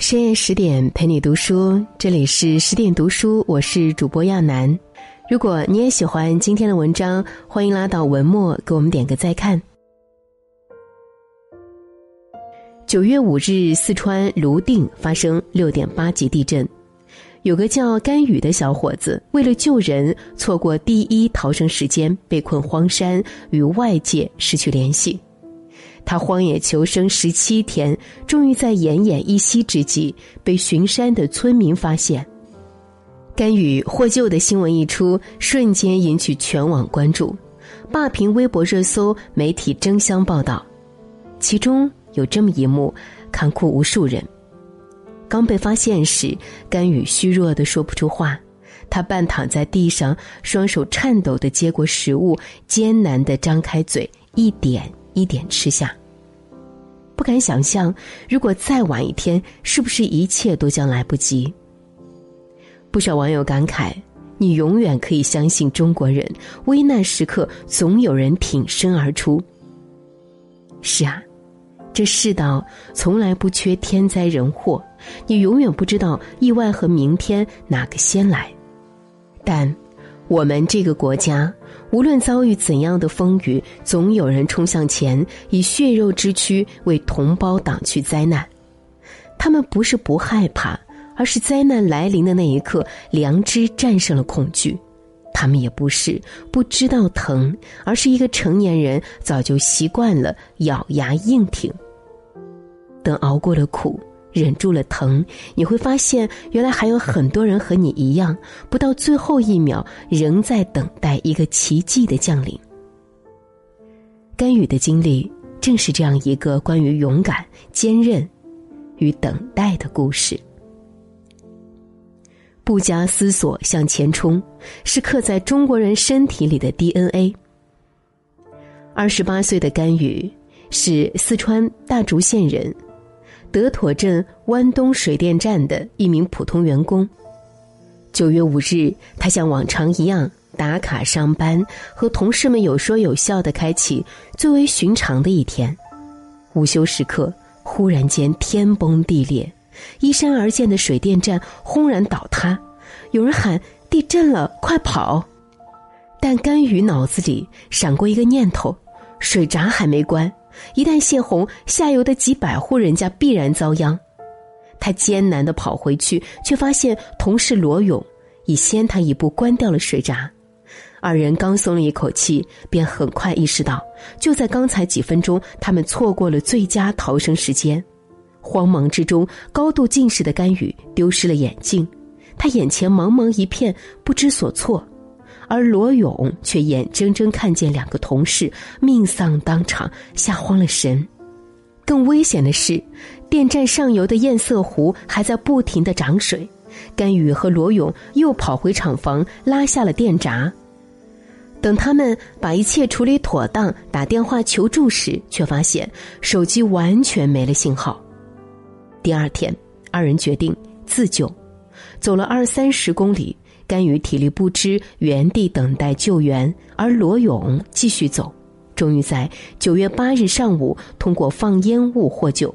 深夜十点陪你读书，这里是十点读书，我是主播亚楠。如果你也喜欢今天的文章，欢迎拉到文末给我们点个再看。九月五日，四川泸定发生六点八级地震，有个叫甘雨的小伙子，为了救人，错过第一逃生时间，被困荒山，与外界失去联系。他荒野求生十七天，终于在奄奄一息之际被巡山的村民发现。甘雨获救的新闻一出，瞬间引起全网关注，霸屏微博热搜，媒体争相报道。其中有这么一幕，看哭无数人。刚被发现时，甘雨虚弱的说不出话，他半躺在地上，双手颤抖的接过食物，艰难的张开嘴，一点。一点吃下。不敢想象，如果再晚一天，是不是一切都将来不及？不少网友感慨：“你永远可以相信中国人，危难时刻总有人挺身而出。”是啊，这世道从来不缺天灾人祸，你永远不知道意外和明天哪个先来。但，我们这个国家。无论遭遇怎样的风雨，总有人冲向前，以血肉之躯为同胞挡去灾难。他们不是不害怕，而是灾难来临的那一刻，良知战胜了恐惧。他们也不是不知道疼，而是一个成年人早就习惯了咬牙硬挺。等熬过了苦。忍住了疼，你会发现，原来还有很多人和你一样，不到最后一秒，仍在等待一个奇迹的降临。甘雨的经历，正是这样一个关于勇敢、坚韧与等待的故事。不加思索向前冲，是刻在中国人身体里的 DNA。二十八岁的甘雨是四川大竹县人。德妥镇湾东水电站的一名普通员工。九月五日，他像往常一样打卡上班，和同事们有说有笑的开启最为寻常的一天。午休时刻，忽然间天崩地裂，依山而建的水电站轰然倒塌，有人喊地震了，快跑！但甘雨脑子里闪过一个念头：水闸还没关。一旦泄洪，下游的几百户人家必然遭殃。他艰难的跑回去，却发现同事罗勇已先他一步关掉了水闸。二人刚松了一口气，便很快意识到，就在刚才几分钟，他们错过了最佳逃生时间。慌忙之中，高度近视的甘雨丢失了眼镜，他眼前茫茫一片，不知所措。而罗勇却眼睁睁看见两个同事命丧当场，吓慌了神。更危险的是，电站上游的堰塞湖还在不停的涨水。甘雨和罗勇又跑回厂房，拉下了电闸。等他们把一切处理妥当，打电话求助时，却发现手机完全没了信号。第二天，二人决定自救，走了二三十公里。甘雨体力不支，原地等待救援，而罗勇继续走，终于在九月八日上午通过放烟雾获救。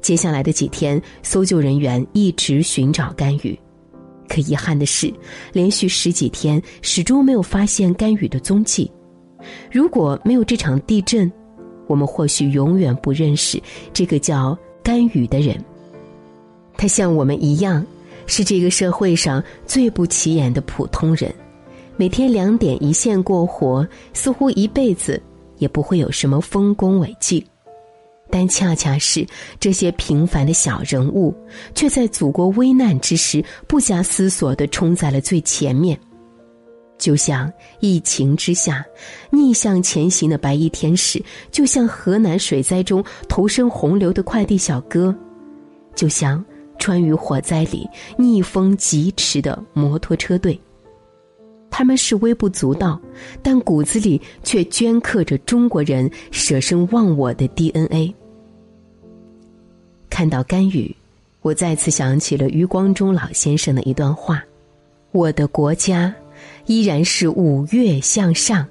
接下来的几天，搜救人员一直寻找甘雨，可遗憾的是，连续十几天始终没有发现甘雨的踪迹。如果没有这场地震，我们或许永远不认识这个叫甘雨的人。他像我们一样。是这个社会上最不起眼的普通人，每天两点一线过活，似乎一辈子也不会有什么丰功伟绩。但恰恰是这些平凡的小人物，却在祖国危难之时不加思索的冲在了最前面。就像疫情之下逆向前行的白衣天使，就像河南水灾中投身洪流的快递小哥，就像。川渝火灾里逆风疾驰的摩托车队，他们是微不足道，但骨子里却镌刻着中国人舍身忘我的 DNA。看到甘雨，我再次想起了余光中老先生的一段话：“我的国家依然是五岳向上，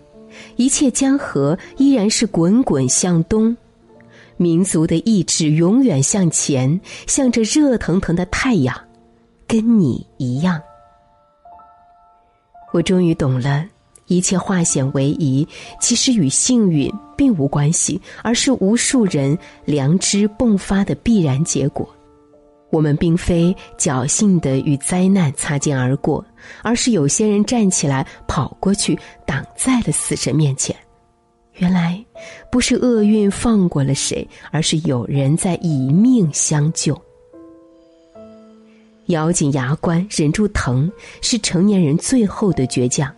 一切江河依然是滚滚向东，民族的意志永远向前，向着热腾腾的太阳，跟你一样。我终于懂了，一切化险为夷，其实与幸运并无关系，而是无数人良知迸发的必然结果。我们并非侥幸的与灾难擦肩而过，而是有些人站起来跑过去，挡在了死神面前。原来，不是厄运放过了谁，而是有人在以命相救。咬紧牙关，忍住疼，是成年人最后的倔强。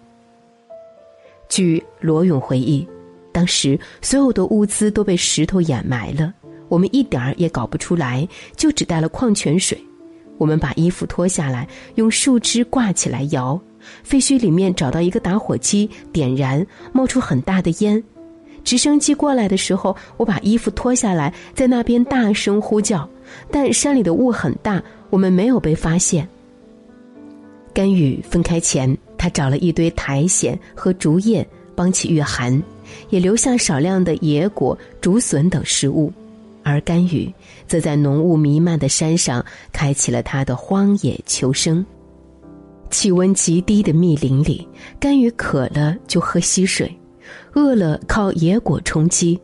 据罗勇回忆，当时所有的物资都被石头掩埋了。我们一点儿也搞不出来，就只带了矿泉水。我们把衣服脱下来，用树枝挂起来摇。废墟里面找到一个打火机，点燃，冒出很大的烟。直升机过来的时候，我把衣服脱下来，在那边大声呼叫。但山里的雾很大，我们没有被发现。甘雨分开前，他找了一堆苔藓和竹叶帮其御寒，也留下少量的野果、竹笋等食物。而甘雨则在浓雾弥漫的山上开启了他的荒野求生。气温极低的密林里，甘雨渴了就喝溪水，饿了靠野果充饥。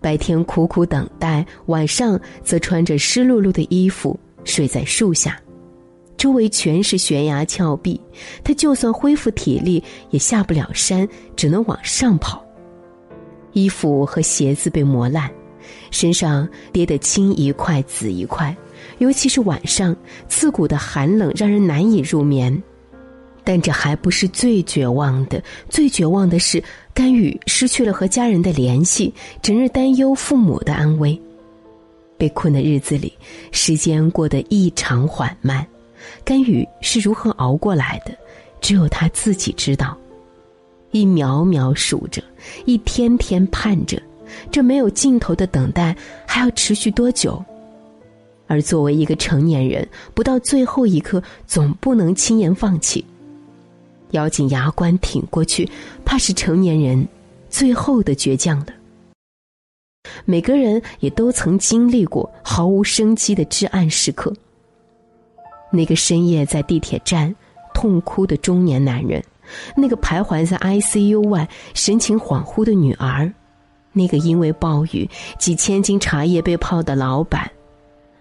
白天苦苦等待，晚上则穿着湿漉漉的衣服睡在树下。周围全是悬崖峭壁，他就算恢复体力也下不了山，只能往上跑。衣服和鞋子被磨烂。身上跌得青一块紫一块，尤其是晚上，刺骨的寒冷让人难以入眠。但这还不是最绝望的，最绝望的是甘雨失去了和家人的联系，整日担忧父母的安危。被困的日子里，时间过得异常缓慢。甘雨是如何熬过来的，只有他自己知道。一秒秒数着，一天天盼着。这没有尽头的等待还要持续多久？而作为一个成年人，不到最后一刻，总不能轻言放弃。咬紧牙关挺过去，怕是成年人最后的倔强了。每个人也都曾经历过毫无生机的至暗时刻。那个深夜在地铁站痛哭的中年男人，那个徘徊在 ICU 外神情恍惚的女儿。那个因为暴雨几千斤茶叶被泡的老板，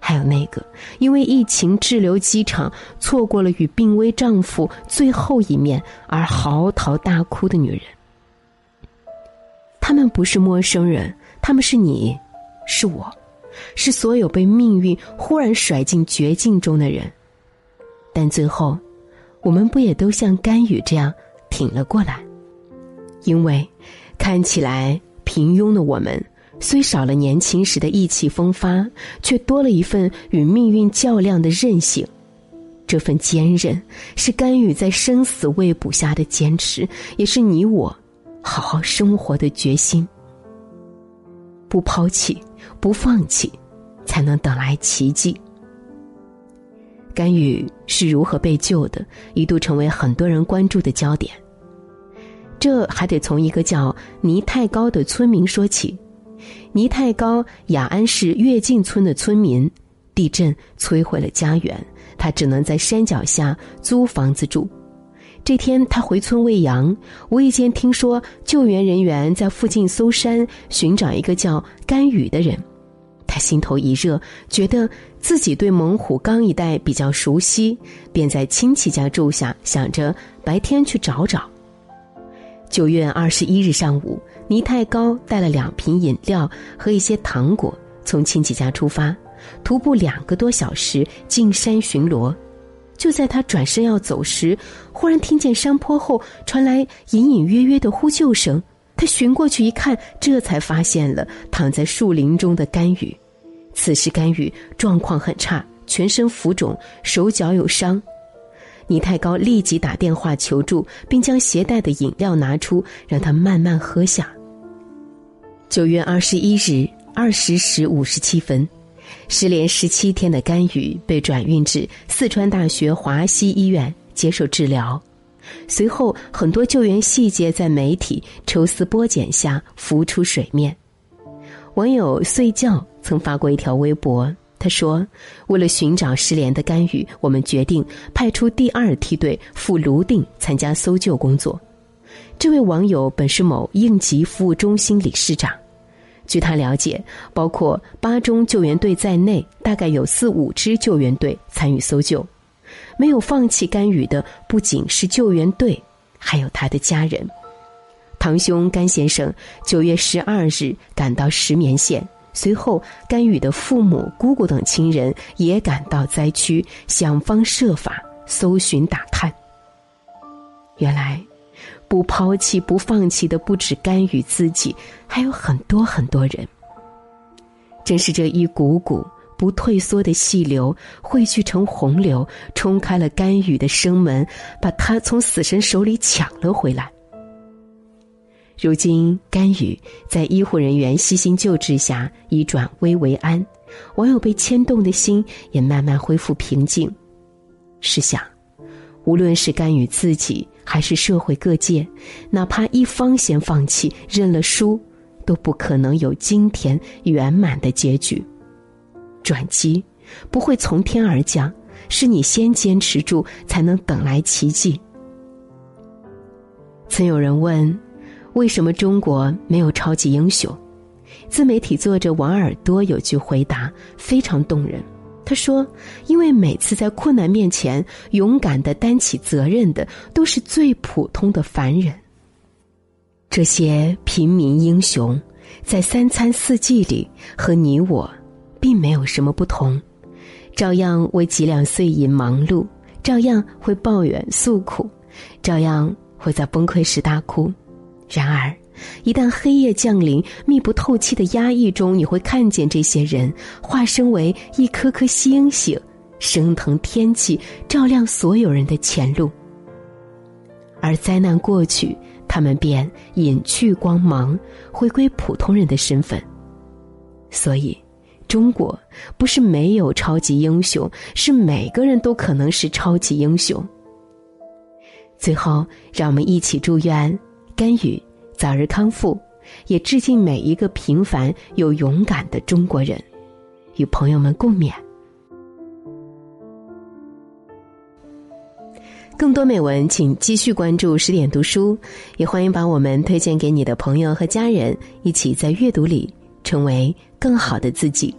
还有那个因为疫情滞留机场错过了与病危丈夫最后一面而嚎啕大哭的女人，他们不是陌生人，他们是你，是我，是所有被命运忽然甩进绝境中的人。但最后，我们不也都像甘雨这样挺了过来？因为看起来。平庸的我们，虽少了年轻时的意气风发，却多了一份与命运较量的韧性。这份坚韧，是甘雨在生死未卜下的坚持，也是你我好好生活的决心。不抛弃，不放弃，才能等来奇迹。甘雨是如何被救的，一度成为很多人关注的焦点。这还得从一个叫倪太高的村民说起。倪太高，雅安市跃进村的村民，地震摧毁了家园，他只能在山脚下租房子住。这天，他回村喂羊，无意间听说救援人员在附近搜山寻找一个叫甘雨的人，他心头一热，觉得自己对猛虎岗一带比较熟悉，便在亲戚家住下，想着白天去找找。九月二十一日上午，倪太高带了两瓶饮料和一些糖果，从亲戚家出发，徒步两个多小时进山巡逻。就在他转身要走时，忽然听见山坡后传来隐隐约约的呼救声。他寻过去一看，这才发现了躺在树林中的甘雨。此时甘雨状况很差，全身浮肿，手脚有伤。倪太高立即打电话求助，并将携带的饮料拿出，让他慢慢喝下。九月二十一日二十时五十七分，失联十七天的甘雨被转运至四川大学华西医院接受治疗。随后，很多救援细节在媒体抽丝剥茧下浮出水面。网友睡觉曾发过一条微博，他说：“为了寻找失联的甘雨，我们决定派出第二梯队赴泸定参加搜救工作。”这位网友本是某应急服务中心理事长。据他了解，包括八中救援队在内，大概有四五支救援队参与搜救。没有放弃甘雨的，不仅是救援队，还有他的家人。堂兄甘先生九月十二日赶到石棉县，随后甘雨的父母、姑姑等亲人也赶到灾区，想方设法搜寻打探。原来，不抛弃、不放弃的不止甘雨自己，还有很多很多人。正是这一股股不退缩的细流汇聚成洪流，冲开了甘雨的生门，把他从死神手里抢了回来。如今，甘雨在医护人员悉心救治下已转危为安，网友被牵动的心也慢慢恢复平静。试想，无论是甘雨自己，还是社会各界，哪怕一方先放弃、认了输，都不可能有今天圆满的结局。转机不会从天而降，是你先坚持住，才能等来奇迹。曾有人问。为什么中国没有超级英雄？自媒体作者王耳朵有句回答非常动人。他说：“因为每次在困难面前勇敢的担起责任的，都是最普通的凡人。这些平民英雄，在三餐四季里和你我，并没有什么不同，照样为几两碎银忙碌，照样会抱怨诉苦，照样会在崩溃时大哭。”然而，一旦黑夜降临，密不透气的压抑中，你会看见这些人化身为一颗颗星星，升腾天际，照亮所有人的前路。而灾难过去，他们便隐去光芒，回归普通人的身份。所以，中国不是没有超级英雄，是每个人都可能是超级英雄。最后，让我们一起祝愿。甘雨早日康复，也致敬每一个平凡又勇敢的中国人，与朋友们共勉。更多美文，请继续关注十点读书，也欢迎把我们推荐给你的朋友和家人，一起在阅读里成为更好的自己。